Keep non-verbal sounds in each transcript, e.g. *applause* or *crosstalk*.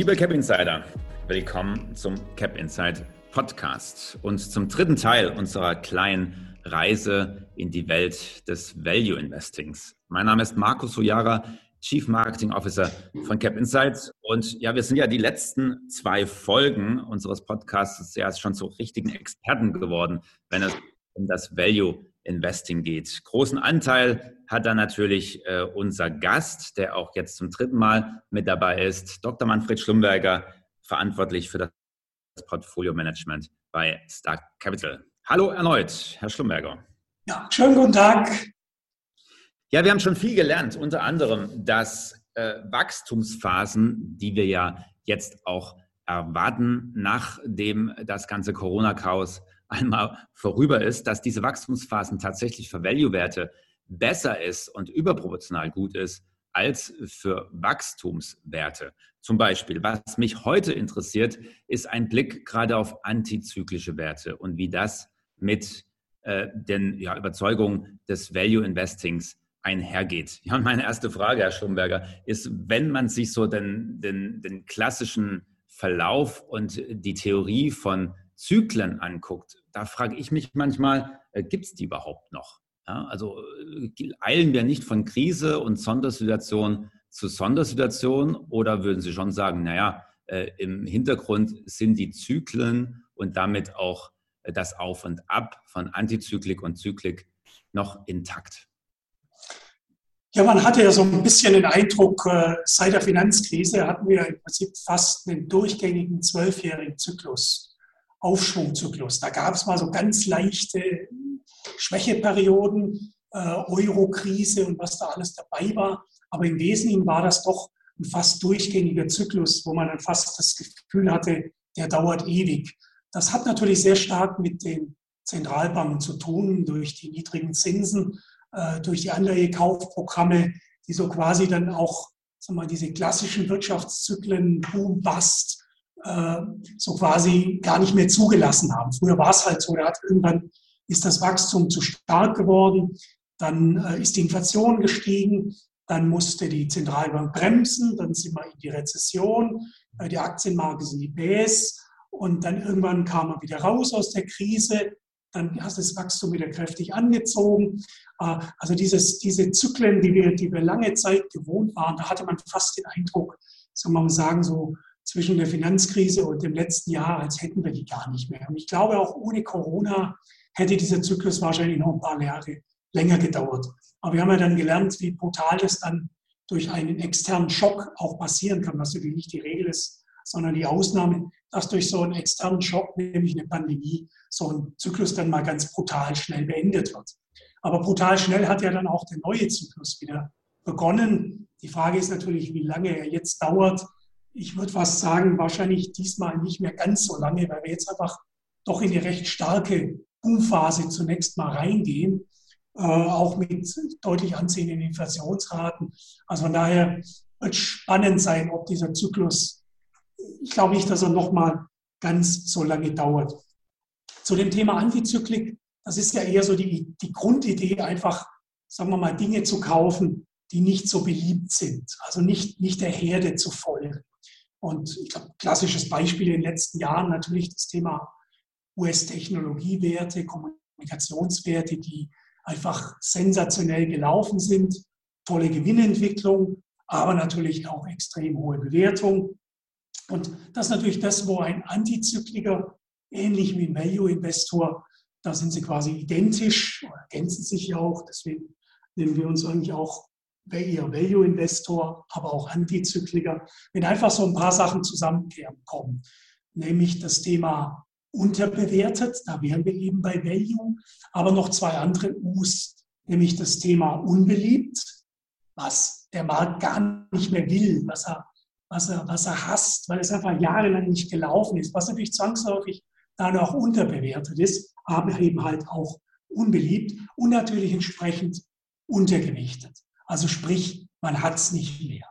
Liebe Cap Insider, willkommen zum Cap Inside Podcast und zum dritten Teil unserer kleinen Reise in die Welt des Value Investings. Mein Name ist Markus Sojara, Chief Marketing Officer von Cap Insights. Und ja, wir sind ja die letzten zwei Folgen unseres Podcasts ja schon zu richtigen Experten geworden, wenn es um das Value Investing geht. Großen Anteil hat da natürlich äh, unser Gast, der auch jetzt zum dritten Mal mit dabei ist, Dr. Manfred Schlumberger, verantwortlich für das Portfolio Management bei Stark Capital. Hallo erneut, Herr Schlumberger. Ja, schönen guten Tag. Ja, wir haben schon viel gelernt, unter anderem, dass äh, Wachstumsphasen, die wir ja jetzt auch erwarten, nachdem das ganze Corona-Chaos einmal vorüber ist, dass diese Wachstumsphasen tatsächlich für Value-Werte besser ist und überproportional gut ist als für Wachstumswerte. Zum Beispiel, was mich heute interessiert, ist ein Blick gerade auf antizyklische Werte und wie das mit äh, den ja, Überzeugungen des Value Investings einhergeht. Ja, und meine erste Frage, Herr Schlumberger, ist, wenn man sich so den, den, den klassischen Verlauf und die Theorie von Zyklen anguckt, da frage ich mich manchmal, äh, gibt es die überhaupt noch? Ja, also äh, eilen wir nicht von Krise und Sondersituation zu Sondersituation oder würden Sie schon sagen, naja, äh, im Hintergrund sind die Zyklen und damit auch äh, das Auf und Ab von Antizyklik und Zyklik noch intakt? Ja, man hatte ja so ein bisschen den Eindruck, äh, seit der Finanzkrise hatten wir im Prinzip fast einen durchgängigen zwölfjährigen Zyklus, Aufschwungzyklus. Da gab es mal so ganz leichte Schwächeperioden, äh, Euro-Krise und was da alles dabei war. Aber im Wesentlichen war das doch ein fast durchgängiger Zyklus, wo man dann fast das Gefühl hatte, der dauert ewig. Das hat natürlich sehr stark mit den Zentralbanken zu tun, durch die niedrigen Zinsen äh, durch die Anleihekaufprogramme, die so quasi dann auch sagen wir, diese klassischen Wirtschaftszyklen, Boom, Bust, äh, so quasi gar nicht mehr zugelassen haben. Früher war es halt so, da hat irgendwann ist das Wachstum zu stark geworden, dann äh, ist die Inflation gestiegen, dann musste die Zentralbank bremsen, dann sind wir in die Rezession, die Aktienmarke sind die Bs und dann irgendwann kam man wieder raus aus der Krise dann hast du das Wachstum wieder kräftig angezogen. Äh, also dieses, diese Zyklen, die wir, die wir lange Zeit gewohnt waren, da hatte man fast den Eindruck, soll man sagen, so zwischen der Finanzkrise und dem letzten Jahr, als hätten wir die gar nicht mehr. Und ich glaube, auch ohne Corona hätte dieser Zyklus wahrscheinlich noch ein paar Jahre länger gedauert. Aber wir haben ja dann gelernt, wie brutal das dann durch einen externen Schock auch passieren kann, was natürlich nicht die Regel ist, sondern die Ausnahme, dass durch so einen externen Schock, nämlich eine Pandemie, so ein Zyklus dann mal ganz brutal schnell beendet wird. Aber brutal schnell hat ja dann auch der neue Zyklus wieder begonnen. Die Frage ist natürlich, wie lange er jetzt dauert. Ich würde fast sagen, wahrscheinlich diesmal nicht mehr ganz so lange, weil wir jetzt einfach doch in eine recht starke Boomphase zunächst mal reingehen, äh, auch mit deutlich anziehenden Inflationsraten. Also von daher wird spannend sein, ob dieser Zyklus ich glaube nicht, dass er nochmal ganz so lange dauert. Zu dem Thema Antizyklik, das ist ja eher so die, die Grundidee, einfach, sagen wir mal, Dinge zu kaufen, die nicht so beliebt sind, also nicht, nicht der Herde zu folgen. Und ich glaube, klassisches Beispiel in den letzten Jahren natürlich das Thema US-Technologiewerte, Kommunikationswerte, die einfach sensationell gelaufen sind, tolle Gewinnentwicklung, aber natürlich auch extrem hohe Bewertung. Und das ist natürlich das, wo ein Antizykliker, ähnlich wie ein Value-Investor, da sind sie quasi identisch, ergänzen sich ja auch. Deswegen nennen wir uns eigentlich auch eher Value-Investor, aber auch Antizykliker. Wenn einfach so ein paar Sachen zusammenkommen, nämlich das Thema unterbewertet, da wären wir eben bei Value, aber noch zwei andere U's, nämlich das Thema unbeliebt, was der Markt gar nicht mehr will, was er was er, was er hasst, weil es einfach jahrelang nicht gelaufen ist, was natürlich zwangsläufig dann auch unterbewertet ist, aber eben halt auch unbeliebt und natürlich entsprechend untergewichtet. Also sprich, man hat es nicht mehr.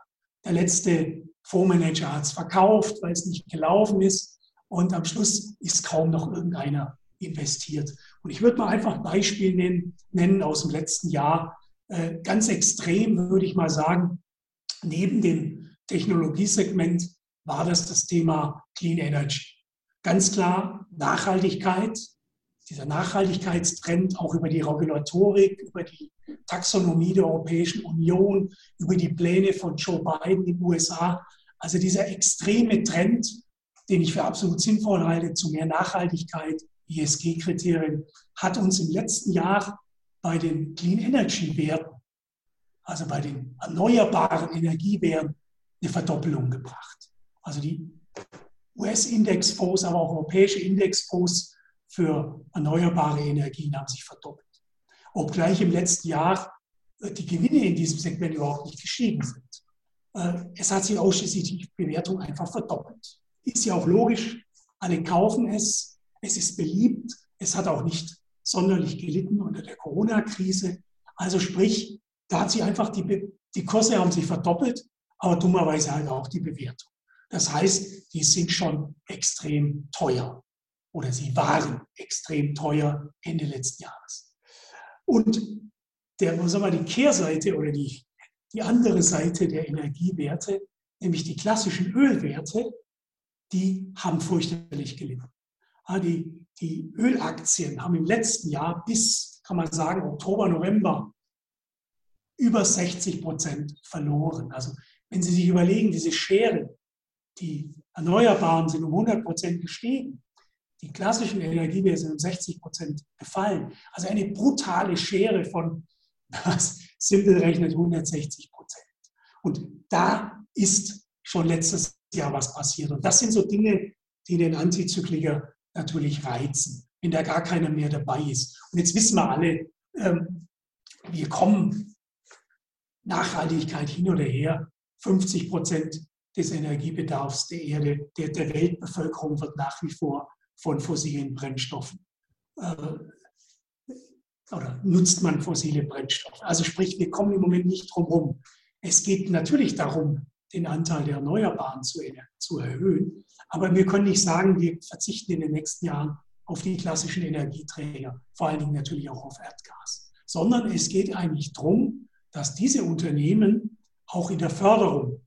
Der letzte Fondsmanager hat es verkauft, weil es nicht gelaufen ist und am Schluss ist kaum noch irgendeiner investiert. Und ich würde mal einfach ein Beispiel nennen, nennen aus dem letzten Jahr. Äh, ganz extrem würde ich mal sagen, neben dem Technologiesegment war das das Thema Clean Energy. Ganz klar Nachhaltigkeit, dieser Nachhaltigkeitstrend auch über die Regulatorik, über die Taxonomie der Europäischen Union, über die Pläne von Joe Biden in den USA. Also dieser extreme Trend, den ich für absolut sinnvoll halte, zu mehr Nachhaltigkeit, ESG-Kriterien, hat uns im letzten Jahr bei den Clean Energy Werten, also bei den erneuerbaren Energiewerten, eine Verdoppelung gebracht. Also die US-Indexfonds, aber auch europäische Indexfonds für erneuerbare Energien haben sich verdoppelt. Obgleich im letzten Jahr äh, die Gewinne in diesem Segment überhaupt nicht gestiegen sind. Äh, es hat sich ausschließlich die Bewertung einfach verdoppelt. Ist ja auch logisch, alle kaufen es, es ist beliebt, es hat auch nicht sonderlich gelitten unter der Corona-Krise. Also sprich, da hat sich einfach die, die Kurse haben sich verdoppelt, aber dummerweise halt auch die Bewertung. Das heißt, die sind schon extrem teuer oder sie waren extrem teuer Ende letzten Jahres. Und der, sagen wir, die Kehrseite oder die, die andere Seite der Energiewerte, nämlich die klassischen Ölwerte, die haben fürchterlich gelitten. Die, die Ölaktien haben im letzten Jahr bis, kann man sagen, Oktober, November über 60 Prozent verloren. Also wenn Sie sich überlegen, diese Schere, die Erneuerbaren sind um 100 Prozent gestiegen, die klassischen Energiewerte sind um 60 Prozent gefallen. Also eine brutale Schere von, *laughs* was simpel rechnet, 160 Prozent. Und da ist schon letztes Jahr was passiert. Und das sind so Dinge, die den Antizykliker natürlich reizen, wenn da gar keiner mehr dabei ist. Und jetzt wissen wir alle, ähm, wir kommen Nachhaltigkeit hin oder her. 50 Prozent des Energiebedarfs der Erde, der, der Weltbevölkerung wird nach wie vor von fossilen Brennstoffen äh, oder nutzt man fossile Brennstoffe. Also sprich, wir kommen im Moment nicht drum herum. Es geht natürlich darum, den Anteil der Erneuerbaren zu, zu erhöhen, aber wir können nicht sagen, wir verzichten in den nächsten Jahren auf die klassischen Energieträger, vor allen Dingen natürlich auch auf Erdgas, sondern es geht eigentlich darum, dass diese Unternehmen auch in der Förderung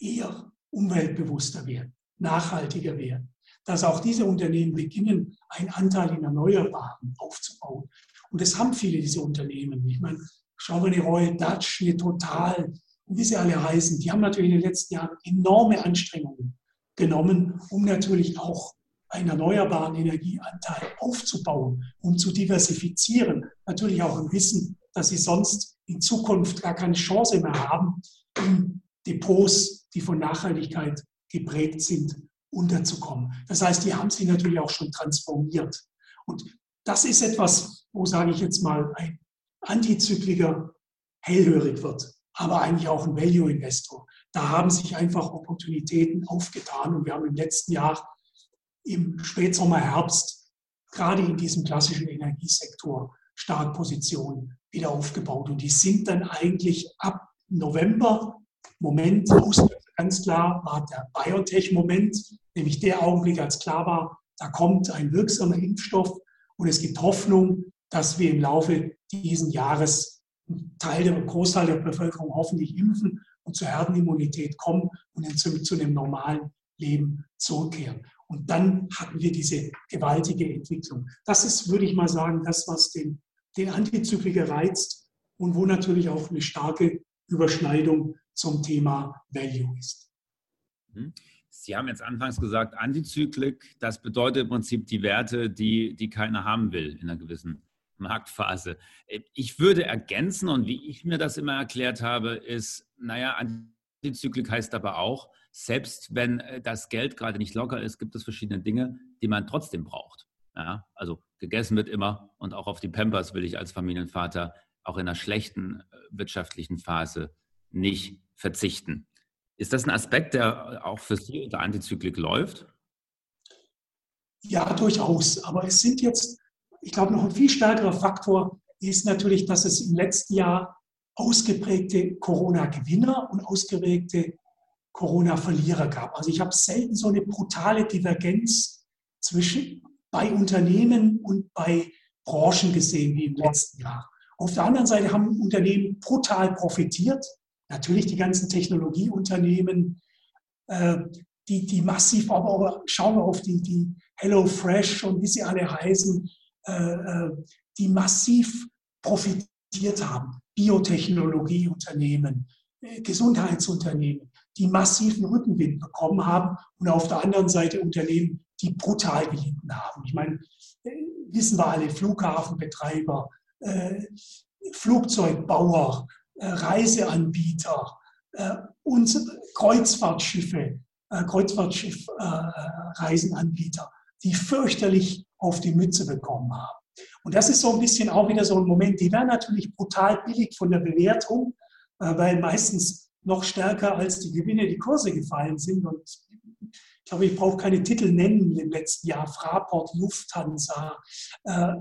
eher umweltbewusster werden, nachhaltiger werden dass auch diese Unternehmen beginnen, einen Anteil in Erneuerbaren aufzubauen. Und das haben viele dieser Unternehmen. Ich meine, schauen wir eine Royal Dutch, eine Total, wie sie alle heißen, die haben natürlich in den letzten Jahren enorme Anstrengungen genommen, um natürlich auch einen erneuerbaren Energieanteil aufzubauen, um zu diversifizieren. Natürlich auch im Wissen, dass sie sonst in Zukunft gar keine Chance mehr haben, in Depots, die von Nachhaltigkeit geprägt sind, unterzukommen. Das heißt, die haben sich natürlich auch schon transformiert. Und das ist etwas, wo, sage ich jetzt mal, ein Antizykliker hellhörig wird, aber eigentlich auch ein Value-Investor. Da haben sich einfach Opportunitäten aufgetan und wir haben im letzten Jahr im Spätsommer, Herbst gerade in diesem klassischen Energiesektor stark Positionen wieder aufgebaut. Und die sind dann eigentlich ab November, Moment, ganz klar war der Biotech-Moment, nämlich der Augenblick, als klar war, da kommt ein wirksamer Impfstoff und es gibt Hoffnung, dass wir im Laufe dieses Jahres einen Teil der Großteil der Bevölkerung hoffentlich impfen und zur Herdenimmunität kommen und dann zu, zu einem normalen Leben zurückkehren. Und dann hatten wir diese gewaltige Entwicklung. Das ist, würde ich mal sagen, das, was den, den Antizykliker reizt und wo natürlich auch eine starke Überschneidung zum Thema Value ist. Mhm. Sie haben jetzt anfangs gesagt, Antizyklik, das bedeutet im Prinzip die Werte, die, die keiner haben will in einer gewissen Marktphase. Ich würde ergänzen, und wie ich mir das immer erklärt habe, ist, naja, Antizyklik heißt aber auch, selbst wenn äh, das Geld gerade nicht locker ist, gibt es verschiedene Dinge, die man trotzdem braucht. Ja, also gegessen wird immer und auch auf die Pampers will ich als Familienvater auch in einer schlechten äh, wirtschaftlichen Phase nicht verzichten. Ist das ein Aspekt, der auch für Sie unter Antizyklik läuft? Ja, durchaus. Aber es sind jetzt, ich glaube, noch ein viel stärkerer Faktor ist natürlich, dass es im letzten Jahr ausgeprägte Corona-Gewinner und ausgeprägte Corona-Verlierer gab. Also ich habe selten so eine brutale Divergenz zwischen bei Unternehmen und bei Branchen gesehen wie im letzten Jahr. Auf der anderen Seite haben Unternehmen brutal profitiert Natürlich die ganzen Technologieunternehmen, äh, die, die massiv, aber, aber schauen wir auf die, die Hello Fresh und wie sie alle heißen, äh, äh die massiv profitiert haben. Biotechnologieunternehmen, äh, Gesundheitsunternehmen, die massiven Rückenwind bekommen haben und auf der anderen Seite Unternehmen, die brutal gelitten haben. Ich meine, äh, wissen wir alle, Flughafenbetreiber, äh, Flugzeugbauer, Reiseanbieter äh, und Kreuzfahrtschiffe, äh, Kreuzfahrtschiff-Reisenanbieter, die fürchterlich auf die Mütze bekommen haben. Und das ist so ein bisschen auch wieder so ein Moment, die werden natürlich brutal billig von der Bewertung, weil meistens noch stärker als die Gewinne die Kurse gefallen sind. Und ich glaube, ich brauche keine Titel nennen im letzten Jahr. Fraport, Lufthansa, äh,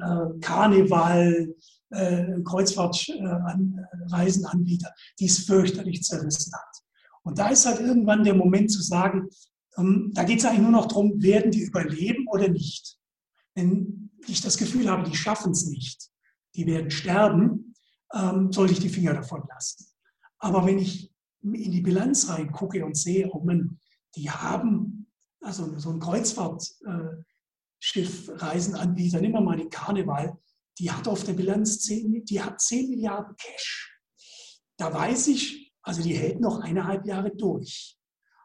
äh, Karneval, äh, Kreuzfahrtreisenanbieter, die es fürchterlich zerrissen hat. Und da ist halt irgendwann der Moment zu sagen, ähm, da geht es eigentlich nur noch darum, werden die überleben oder nicht. Wenn ich das Gefühl habe, die schaffen es nicht, die werden sterben, ähm, sollte ich die Finger davon lassen. Aber wenn ich in die Bilanz reingucke und sehe, oh man, die haben also so ein Kreuzfahrtschiff-Reisenanbieter, nehmen wir mal den Karneval, die hat auf der Bilanz 10, die hat 10 Milliarden Cash. Da weiß ich, also die hält noch eineinhalb Jahre durch.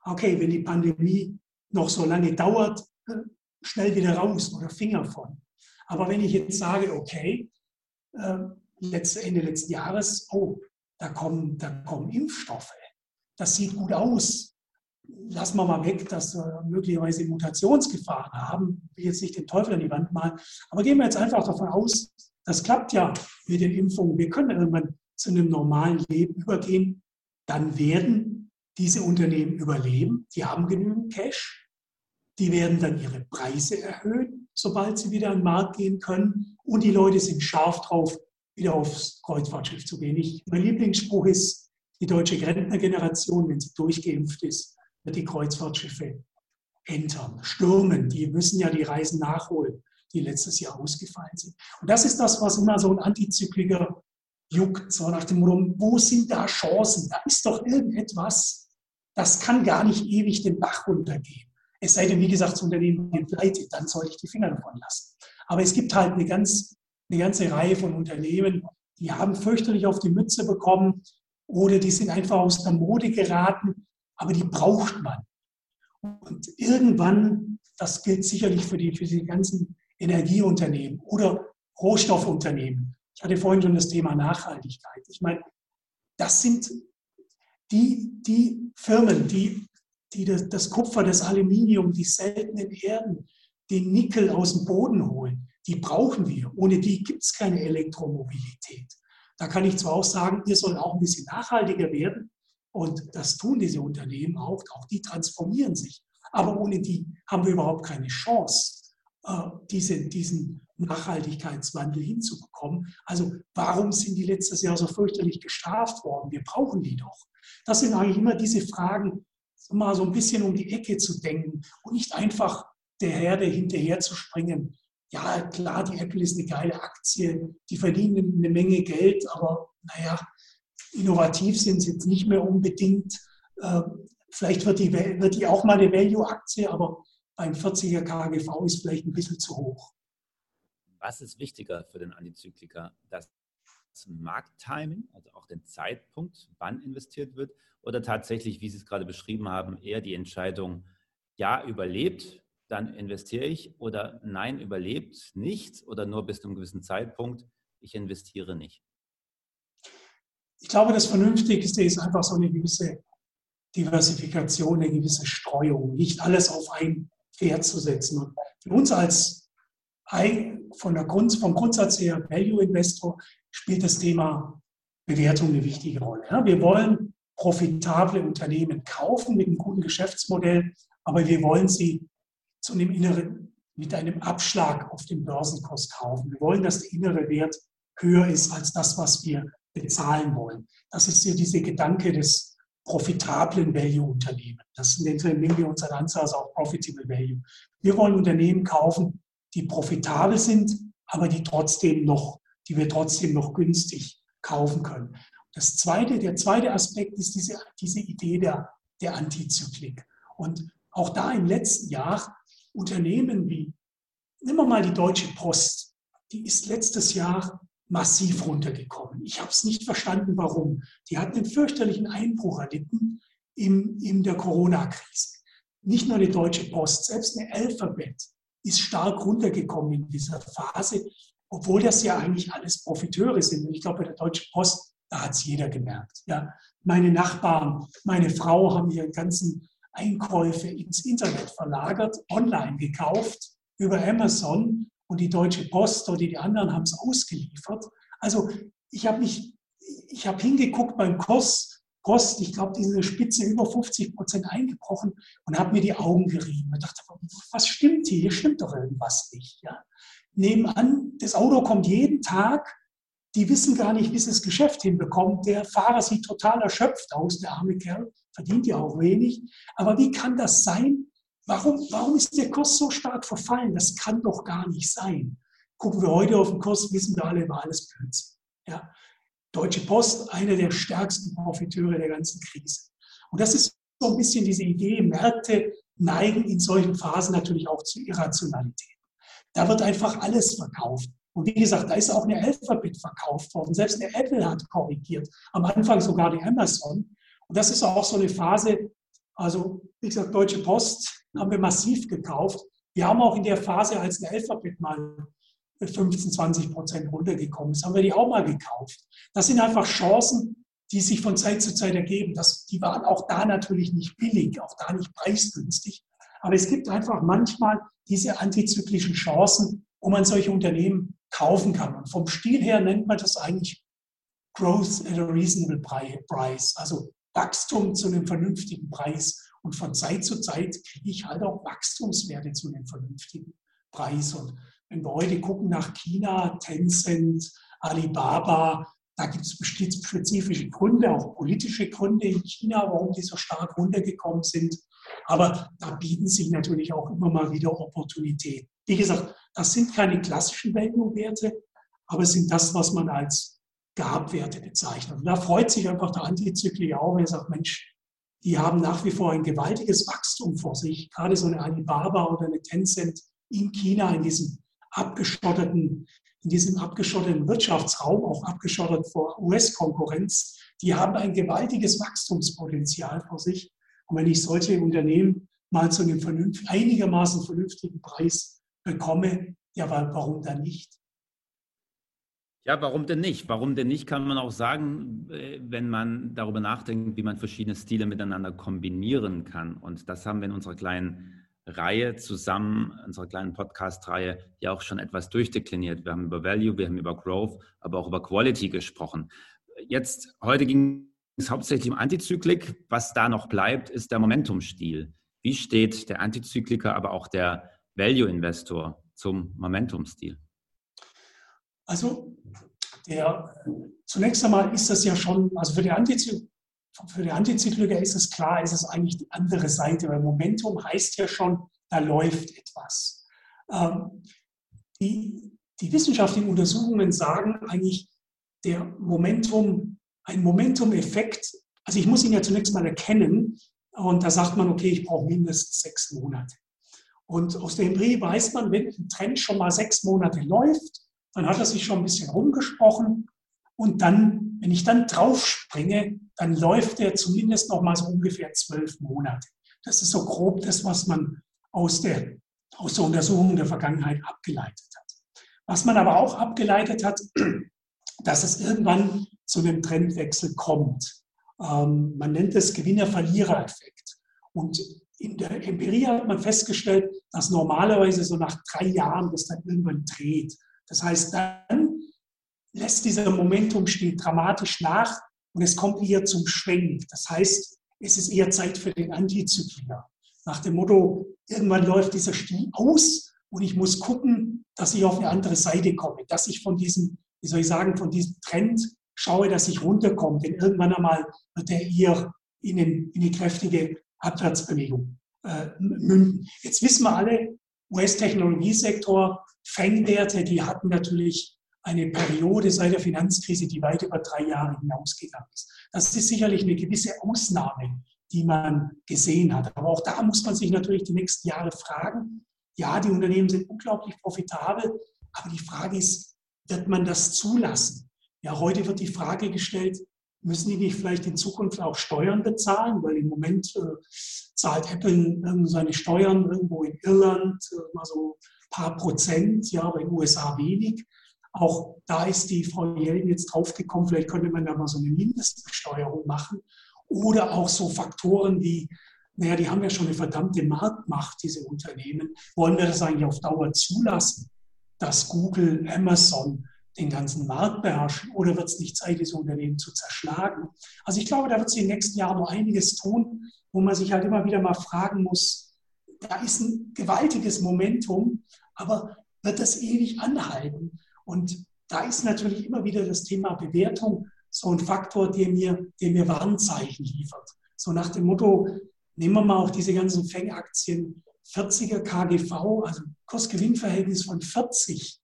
Okay, wenn die Pandemie noch so lange dauert, äh, schnell wieder raus oder Finger von. Aber wenn ich jetzt sage, okay, äh, Ende letzten Jahres, oh, da kommen, da kommen Impfstoffe, das sieht gut aus. Lassen wir mal weg, dass wir möglicherweise Mutationsgefahren haben. Ich will jetzt nicht den Teufel an die Wand malen. Aber gehen wir jetzt einfach davon aus, das klappt ja mit den Impfungen. Wir können irgendwann zu einem normalen Leben übergehen. Dann werden diese Unternehmen überleben. Die haben genügend Cash. Die werden dann ihre Preise erhöhen, sobald sie wieder an den Markt gehen können. Und die Leute sind scharf drauf, wieder aufs Kreuzfahrtschiff zu gehen. Ich, mein Lieblingsspruch ist, die deutsche Rentnergeneration, wenn sie durchgeimpft ist, die Kreuzfahrtschiffe entern, stürmen. Die müssen ja die Reisen nachholen, die letztes Jahr ausgefallen sind. Und das ist das, was immer so ein Antizykliker juckt, so nach dem Motto, wo sind da Chancen? Da ist doch irgendetwas, das kann gar nicht ewig den Bach runtergehen. Es sei denn, wie gesagt, das Unternehmen geht pleite, dann soll ich die Finger davon lassen. Aber es gibt halt eine, ganz, eine ganze Reihe von Unternehmen, die haben fürchterlich auf die Mütze bekommen, oder die sind einfach aus der Mode geraten, aber die braucht man. Und irgendwann, das gilt sicherlich für die, für die ganzen Energieunternehmen oder Rohstoffunternehmen. Ich hatte vorhin schon das Thema Nachhaltigkeit. Ich meine, das sind die, die Firmen, die, die das, das Kupfer, das Aluminium, die seltenen Erden, den Nickel aus dem Boden holen. Die brauchen wir. Ohne die gibt es keine Elektromobilität. Da kann ich zwar auch sagen, ihr sollt auch ein bisschen nachhaltiger werden. Und das tun diese Unternehmen auch. Auch die transformieren sich. Aber ohne die haben wir überhaupt keine Chance, äh, diese, diesen Nachhaltigkeitswandel hinzubekommen. Also warum sind die letztes Jahr so fürchterlich gestraft worden? Wir brauchen die doch. Das sind eigentlich immer diese Fragen, mal so ein bisschen um die Ecke zu denken und nicht einfach der Herde hinterher zu springen ja, klar, die Apple ist eine geile Aktie, die verdienen eine Menge Geld, aber naja, innovativ sind sie jetzt nicht mehr unbedingt. Ähm, vielleicht wird die, wird die auch mal eine Value-Aktie, aber beim 40er KGV ist vielleicht ein bisschen zu hoch. Was ist wichtiger für den Antizykliker? Das Markttiming, also auch den Zeitpunkt, wann investiert wird, oder tatsächlich, wie Sie es gerade beschrieben haben, eher die Entscheidung, ja, überlebt, dann investiere ich oder nein, überlebt nicht oder nur bis zu einem gewissen Zeitpunkt, ich investiere nicht? Ich glaube, das Vernünftigste ist einfach so eine gewisse Diversifikation, eine gewisse Streuung, nicht alles auf ein Pferd zu setzen. Und für uns als von der Grund, vom Grundsatz her Value Investor spielt das Thema Bewertung eine wichtige Rolle. wir wollen profitable Unternehmen kaufen mit einem guten Geschäftsmodell, aber wir wollen sie zu einem inneren, mit einem Abschlag auf den Börsenkurs kaufen. Wir wollen, dass der innere Wert höher ist als das, was wir bezahlen wollen. Das ist ja dieser Gedanke des profitablen Value-Unternehmen. Das nennen wir unser Ansatz auch Profitable Value. Wir wollen Unternehmen kaufen, die profitabel sind, aber die trotzdem noch, die wir trotzdem noch günstig kaufen können. Das zweite, der zweite Aspekt ist diese, diese Idee der, der Antizyklik. Und auch da im letzten Jahr Unternehmen wie, nehmen wir mal die Deutsche Post, die ist letztes Jahr massiv runtergekommen. Ich habe es nicht verstanden, warum. Die hatten einen fürchterlichen Einbruch erlitten in, in der Corona-Krise. Nicht nur die Deutsche Post, selbst eine Alphabet ist stark runtergekommen in dieser Phase, obwohl das ja eigentlich alles Profiteure sind. Und ich glaube, bei der Deutschen Post, da hat es jeder gemerkt. Ja, meine Nachbarn, meine Frau haben ihre ganzen Einkäufe ins Internet verlagert, online gekauft über Amazon und die Deutsche Post oder die anderen haben es ausgeliefert. Also ich habe mich, ich habe hingeguckt beim Kurs, Post, ich glaube, diese Spitze über 50 Prozent eingebrochen und habe mir die Augen gerieben. Ich dachte, was stimmt hier? Hier stimmt doch irgendwas nicht. Ja? Nebenan, das Auto kommt jeden Tag, die wissen gar nicht, wie sie das Geschäft hinbekommt. Der Fahrer sieht total erschöpft aus, der arme Kerl, verdient ja auch wenig. Aber wie kann das sein? Warum, warum ist der Kurs so stark verfallen? Das kann doch gar nicht sein. Gucken wir heute auf den Kurs, wissen wir alle, war alles Blödsinn. Ja. Deutsche Post, einer der stärksten Profiteure der ganzen Krise. Und das ist so ein bisschen diese Idee, Märkte neigen in solchen Phasen natürlich auch zu Irrationalität. Da wird einfach alles verkauft. Und wie gesagt, da ist auch eine Alphabet verkauft worden. Selbst eine Apple hat korrigiert. Am Anfang sogar die Amazon. Und das ist auch so eine Phase, also wie gesagt, Deutsche Post haben wir massiv gekauft. Wir haben auch in der Phase, als eine Alphabet mal 15, 20 Prozent runtergekommen ist, haben wir die auch mal gekauft. Das sind einfach Chancen, die sich von Zeit zu Zeit ergeben. Das, die waren auch da natürlich nicht billig, auch da nicht preisgünstig. Aber es gibt einfach manchmal diese antizyklischen Chancen, wo man solche Unternehmen kaufen kann. Und vom Stil her nennt man das eigentlich Growth at a reasonable price, also Wachstum zu einem vernünftigen Preis. Und von Zeit zu Zeit kriege ich halt auch Wachstumswerte zu einem vernünftigen Preis. Und wenn wir heute gucken nach China, Tencent, Alibaba, da gibt es spezifische Gründe, auch politische Gründe in China, warum die so stark runtergekommen sind. Aber da bieten sich natürlich auch immer mal wieder Opportunitäten. Wie gesagt, das sind keine klassischen Value-Werte, aber sind das, was man als Gabwerte bezeichnet. Und da freut sich einfach der Antizykliker auch, wenn er sagt, Mensch, die haben nach wie vor ein gewaltiges Wachstum vor sich. Gerade so eine Alibaba oder eine Tencent in China, in diesem abgeschotteten, in diesem abgeschotteten Wirtschaftsraum, auch abgeschottet vor US-Konkurrenz, die haben ein gewaltiges Wachstumspotenzial vor sich. Und wenn ich solche Unternehmen mal zu einem einigermaßen vernünftigen Preis bekomme, ja, warum dann nicht? Ja, warum denn nicht? Warum denn nicht, kann man auch sagen, äh, wenn man darüber nachdenkt, wie man verschiedene Stile miteinander kombinieren kann. Und das haben wir in unserer kleinen Reihe zusammen, unserer kleinen Podcast-Reihe, ja auch schon etwas durchdekliniert. Wir haben über Value, wir haben über Growth, aber auch über Quality gesprochen. Jetzt, heute ging es hauptsächlich um Antizyklik. Was da noch bleibt, ist der Momentum-Stil. Wie steht der Antizykliker, aber auch der Value-Investor zum Momentum-Stil? Also, der, zunächst einmal ist das ja schon, also für die Antizykliker, für die Antizykliker ist es klar, ist es eigentlich die andere Seite, weil Momentum heißt ja schon, da läuft etwas. Ähm, die, die wissenschaftlichen Untersuchungen sagen eigentlich, der Momentum, ein Momentum-Effekt, also ich muss ihn ja zunächst mal erkennen und da sagt man, okay, ich brauche mindestens sechs Monate. Und aus der Empirie weiß man, wenn ein Trend schon mal sechs Monate läuft, dann hat er sich schon ein bisschen rumgesprochen und dann, wenn ich dann draufspringe, dann läuft der zumindest noch mal so ungefähr zwölf Monate. Das ist so grob das, was man aus der, aus der Untersuchung der Vergangenheit abgeleitet hat. Was man aber auch abgeleitet hat, *clears throat* dass es irgendwann zu einem Trendwechsel kommt. Ähm, man nennt es Gewinner-Verlierer-Effekt. Und in der Empirie hat man festgestellt, dass normalerweise so nach drei Jahren das dann irgendwann dreht. Das heißt, dann lässt dieser Momentumstil dramatisch nach und es kommt eher zum Schwenk. Das heißt, es ist eher Zeit für den Antizykliker. Nach dem Motto, irgendwann läuft dieser Stil aus und ich muss gucken, dass ich auf eine andere Seite komme, dass ich von diesem, wie soll ich sagen, von diesem Trend schaue, dass ich runterkomme. Denn irgendwann einmal wird er eher in, in eine kräftige Abwärtsbewegung äh, münden. Jetzt wissen wir alle, US-Technologiesektor, Fangwerte, die hatten natürlich eine Periode seit der Finanzkrise, die weit über drei Jahre hinausgegangen ist. Das ist sicherlich eine gewisse Ausnahme die man gesehen hat. Aber auch da muss man sich natürlich die nächsten Jahre fragen, ja, die Unternehmen sind unglaublich profitabel, aber die Frage ist, wird man das zulassen? Ja, heute wird die Frage gestellt, müssen die nicht vielleicht in Zukunft auch Steuern bezahlen? Weil im Moment äh, zahlt Apple seine Steuern irgendwo in Irland äh, mal so ein paar Prozent, ja, aber in den USA wenig. Auch da ist die Frau Jelden jetzt draufgekommen, vielleicht könnte man da mal so eine Mindestbesteuerung machen. Oder auch so Faktoren wie, naja, die haben ja schon eine verdammte Marktmacht, diese Unternehmen. Wollen wir das eigentlich auf Dauer zulassen, dass Google, Amazon den ganzen Markt beherrschen? Oder wird es nicht Zeit, diese Unternehmen zu zerschlagen? Also ich glaube, da wird sich in den nächsten Jahren noch einiges tun, wo man sich halt immer wieder mal fragen muss, da ist ein gewaltiges Momentum, aber wird das ewig anhalten? Und da ist natürlich immer wieder das Thema Bewertung so ein Faktor, der mir, der mir Warnzeichen liefert. So nach dem Motto, nehmen wir mal auch diese ganzen Fängaktien, 40er KGV, also Kursgewinnverhältnis von 40.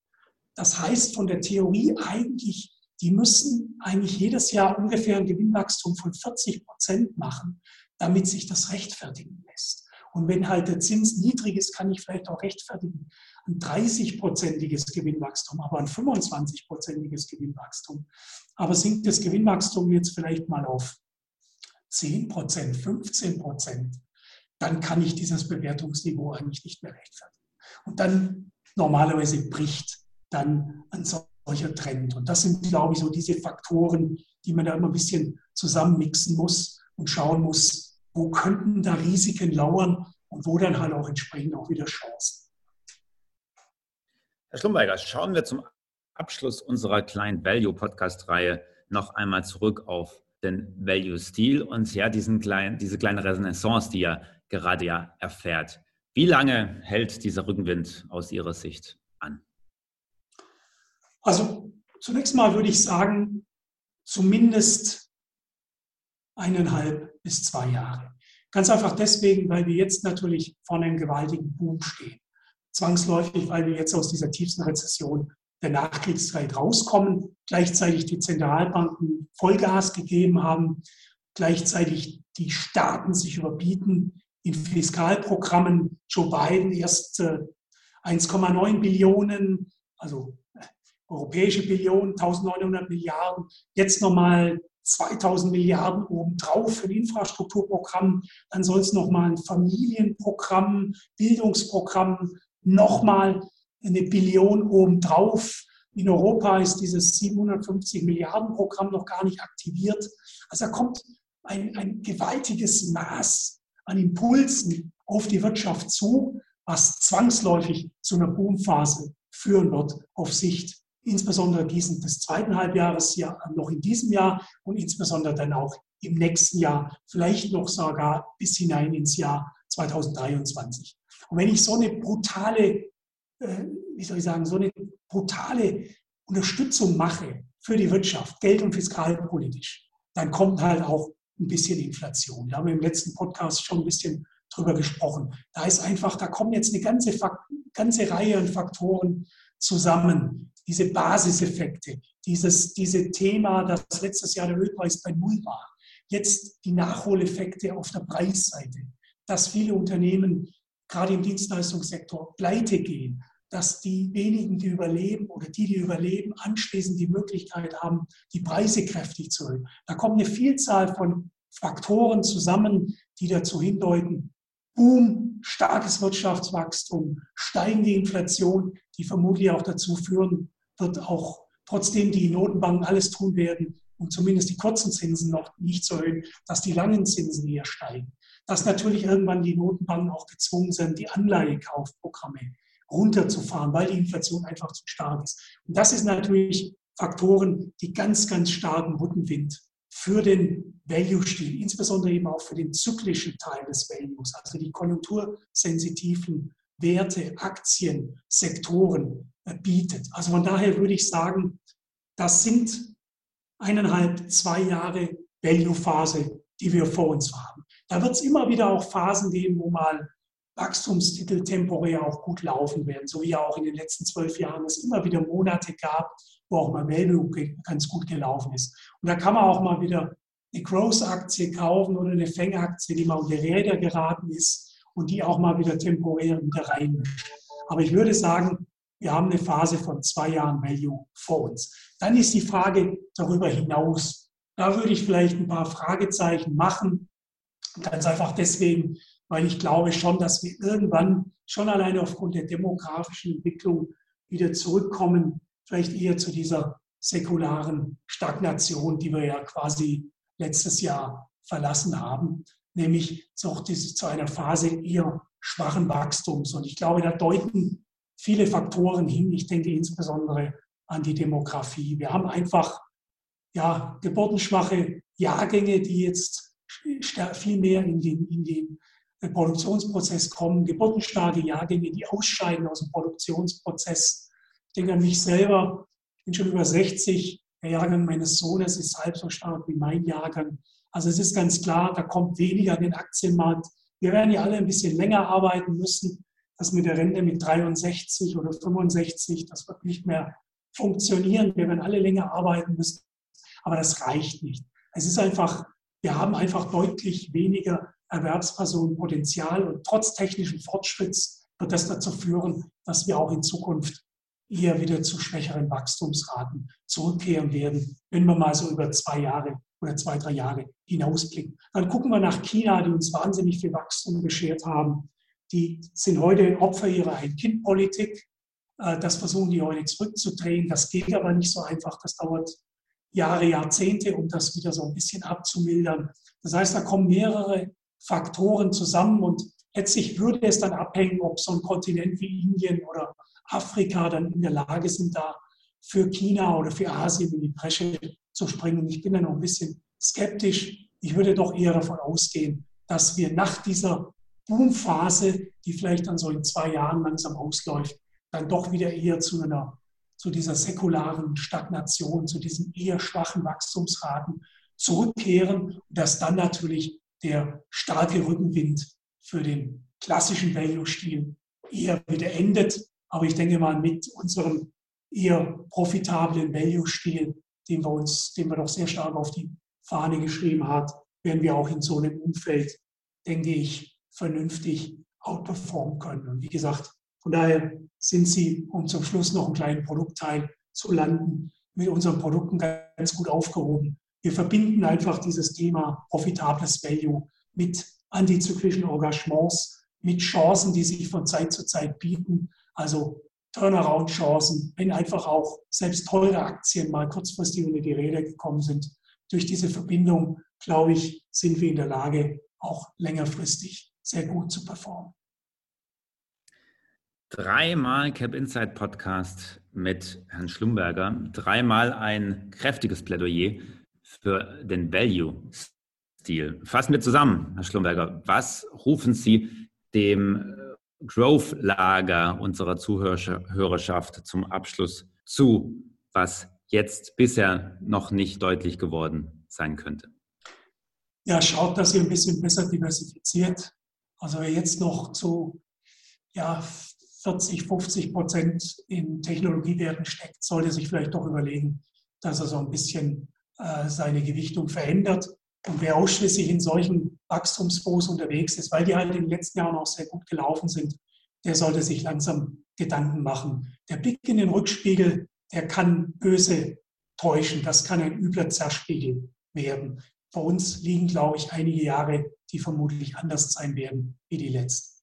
Das heißt von der Theorie eigentlich, die müssen eigentlich jedes Jahr ungefähr ein Gewinnwachstum von 40 Prozent machen, damit sich das rechtfertigen lässt. Und wenn halt der Zins niedrig ist, kann ich vielleicht auch rechtfertigen, ein 30-prozentiges Gewinnwachstum, aber ein 25-prozentiges Gewinnwachstum. Aber sinkt das Gewinnwachstum jetzt vielleicht mal auf 10 Prozent, 15 Prozent, dann kann ich dieses Bewertungsniveau eigentlich nicht mehr rechtfertigen. Und dann normalerweise bricht dann ein solcher Trend. Und das sind, glaube ich, so diese Faktoren, die man da immer ein bisschen zusammenmixen muss und schauen muss, wo könnten da Risiken lauern und wo dann halt auch entsprechend auch wieder Chancen. Herr Schlumberger, schauen wir zum Abschluss unserer kleinen Value-Podcast-Reihe noch einmal zurück auf den Value-Stil und ja, diesen kleinen, diese kleine Renaissance, die er gerade ja erfährt. Wie lange hält dieser Rückenwind aus Ihrer Sicht? Also zunächst mal würde ich sagen, zumindest eineinhalb bis zwei Jahre. Ganz einfach deswegen, weil wir jetzt natürlich vor einem gewaltigen Boom stehen zwangsläufig, weil wir jetzt aus dieser tiefsten Rezession der Nachkriegszeit rauskommen, gleichzeitig die Zentralbanken Vollgas gegeben haben, gleichzeitig die Staaten sich überbieten in Fiskalprogrammen. Joe Biden erst 1,9 Billionen, also äh, europäische Billionen, 1900 Milliarden, jetzt nochmal 2000 Milliarden obendrauf für ein Infrastrukturprogramm. Dann soll es nochmal ein Familienprogramm, Bildungsprogramm nochmal eine Billion obendrauf. In Europa ist dieses 750 Milliarden Programm noch gar nicht aktiviert. Also da kommt ein, ein gewaltiges Maß an Impulsen auf die Wirtschaft zu, was zwangsläufig zu einer Boomphase führen wird auf Sicht, insbesondere diesen des zweiten Halbjahres ja noch in diesem Jahr und insbesondere dann auch im nächsten Jahr, vielleicht noch sogar bis hinein ins Jahr 2023. Und wenn ich so eine brutale, äh, wie soll ich sagen, so eine brutale Unterstützung mache für die Wirtschaft, geld- und fiskalpolitisch, dann kommt halt auch ein bisschen Inflation. Wir haben im letzten Podcast schon ein bisschen drüber gesprochen. Da ist einfach, da kommen jetzt eine ganze, ganze Reihe an Faktoren zusammen. Diese Basiseffekte, dieses diese Thema, dass letztes Jahr der Ölpreis bei Null war. Jetzt die Nachholeffekte auf der Preisseite, dass viele Unternehmen gerade im Dienstleistungssektor pleite gehen, dass die wenigen, die überleben oder die, die überleben, anschließend die Möglichkeit haben, die Preise kräftig zu erhöhen. Da kommt eine Vielzahl von Faktoren zusammen, die dazu hindeuten, Boom, starkes Wirtschaftswachstum, steigende Inflation, die vermutlich auch dazu führen wird, auch trotzdem die Notenbanken alles tun werden, um zumindest die kurzen Zinsen noch nicht zu erhöhen, dass die langen Zinsen eher steigen dass natürlich irgendwann die Notenbanken auch gezwungen sind, die Anleihekaufprogramme runterzufahren, weil die Inflation einfach zu stark ist. Und das ist natürlich Faktoren, die ganz, ganz starken Rückenwind für den Value-Stil, insbesondere eben auch für den zyklischen Teil des Values, also die konjunktursensitiven Werte, Aktien, Sektoren bietet. Also von daher würde ich sagen, das sind eineinhalb, zwei Jahre Value-Phase, die wir vor uns haben. Da wird es immer wieder auch Phasen geben, wo mal Wachstumstitel temporär auch gut laufen werden, so wie ja auch in den letzten zwölf Jahren es immer wieder Monate gab, wo auch mal Value ganz gut gelaufen ist. Und da kann man auch mal wieder eine Growth-Aktie kaufen oder eine Fang-Aktie, die mal unter Räder geraten ist und die auch mal wieder temporär wieder rein. Aber ich würde sagen, wir haben eine Phase von zwei Jahren Value vor uns. Dann ist die Frage darüber hinaus. Da würde ich vielleicht ein paar Fragezeichen machen. Ganz einfach deswegen, weil ich glaube schon, dass wir irgendwann schon alleine aufgrund der demografischen Entwicklung wieder zurückkommen, vielleicht eher zu dieser säkularen Stagnation, die wir ja quasi letztes Jahr verlassen haben, nämlich zu, zu einer Phase eher schwachen Wachstums. Und ich glaube, da deuten viele Faktoren hin. Ich denke insbesondere an die Demografie. Wir haben einfach ja, geburtenschwache Jahrgänge, die jetzt viel mehr in den, in den Produktionsprozess kommen, geburtenstarke Jahrgänge, die ausscheiden aus dem Produktionsprozess. Ich denke an mich selber, ich bin schon über 60, der Jahrgang meines Sohnes ist halb so stark wie mein Jahrgang. Also es ist ganz klar, da kommt weniger an den Aktienmarkt. Wir werden ja alle ein bisschen länger arbeiten müssen. Das mit der Rente mit 63 oder 65, das wird nicht mehr funktionieren. Wir werden alle länger arbeiten müssen. Aber das reicht nicht. Es ist einfach, wir haben einfach deutlich weniger Erwerbspersonenpotenzial und trotz technischen Fortschritts wird das dazu führen, dass wir auch in Zukunft eher wieder zu schwächeren Wachstumsraten zurückkehren werden, wenn wir mal so über zwei Jahre oder zwei, drei Jahre hinausblicken. Dann gucken wir nach China, die uns wahnsinnig viel Wachstum beschert haben. Die sind heute Opfer ihrer Ein-Kind-Politik. Äh, das versuchen die heute zurückzudrehen. Das geht aber nicht so einfach. Das dauert Jahre, Jahrzehnte, um das wieder so ein bisschen abzumildern. Das heißt, da kommen mehrere Faktoren zusammen und letztlich würde es dann abhängen, ob so ein Kontinent wie Indien oder Afrika dann in der Lage sind, da für China oder für Asien in die Bresche zu springen. Ich bin da noch ein bisschen skeptisch. Ich würde doch eher davon ausgehen, dass wir nach dieser Boomphase, die vielleicht dann so in zwei Jahren langsam ausläuft, dann doch wieder eher zu einer zu dieser säkularen Stagnation, zu diesen eher schwachen Wachstumsraten zurückkehren. Dass dann natürlich der starke Rückenwind für den klassischen Value-Stil eher wieder endet. Aber ich denke mal, mit unserem eher profitablen Value-Stil, den wir uns, den wir doch sehr stark auf die Fahne geschrieben hat, werden wir auch in so einem Umfeld, denke ich, vernünftig outperformen können. Und wie gesagt, von daher sind Sie, um zum Schluss noch einen kleinen Produktteil zu landen, mit unseren Produkten ganz gut aufgehoben. Wir verbinden einfach dieses Thema profitables Value mit antizyklischen Engagements, mit Chancen, die sich von Zeit zu Zeit bieten also Turnaround-Chancen, wenn einfach auch selbst teure Aktien mal kurzfristig unter die Räder gekommen sind. Durch diese Verbindung, glaube ich, sind wir in der Lage, auch längerfristig sehr gut zu performen. Dreimal Cap Insight Podcast mit Herrn Schlumberger, dreimal ein kräftiges Plädoyer für den Value-Stil. Fassen wir zusammen, Herr Schlumberger. Was rufen Sie dem Growth-Lager unserer Zuhörerschaft zum Abschluss zu, was jetzt bisher noch nicht deutlich geworden sein könnte? Ja, schaut, dass ihr ein bisschen besser diversifiziert. Also wer jetzt noch zu ja, 40, 50 Prozent in Technologiewerten steckt, sollte sich vielleicht doch überlegen, dass er so ein bisschen äh, seine Gewichtung verändert. Und wer ausschließlich in solchen Wachstumsfonds unterwegs ist, weil die halt in den letzten Jahren auch sehr gut gelaufen sind, der sollte sich langsam Gedanken machen. Der Blick in den Rückspiegel, der kann böse täuschen. Das kann ein übler Zerspiegel werden. Bei uns liegen, glaube ich, einige Jahre, die vermutlich anders sein werden wie die letzten.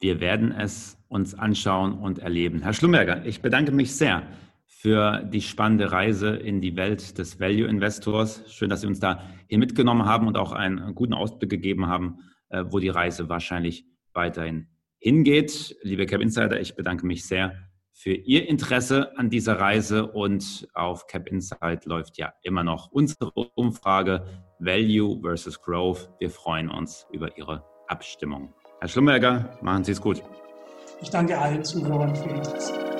Wir werden es uns anschauen und erleben. Herr Schlumberger, ich bedanke mich sehr für die spannende Reise in die Welt des Value Investors. Schön, dass Sie uns da hier mitgenommen haben und auch einen guten Ausblick gegeben haben, äh, wo die Reise wahrscheinlich weiterhin hingeht. Liebe Cap Insider, ich bedanke mich sehr für Ihr Interesse an dieser Reise und auf Cap Insight läuft ja immer noch unsere Umfrage Value versus Growth. Wir freuen uns über Ihre Abstimmung. Herr Schlumberger, machen Sie es gut. Ich danke allen Zuhörern für Ihr Interesse.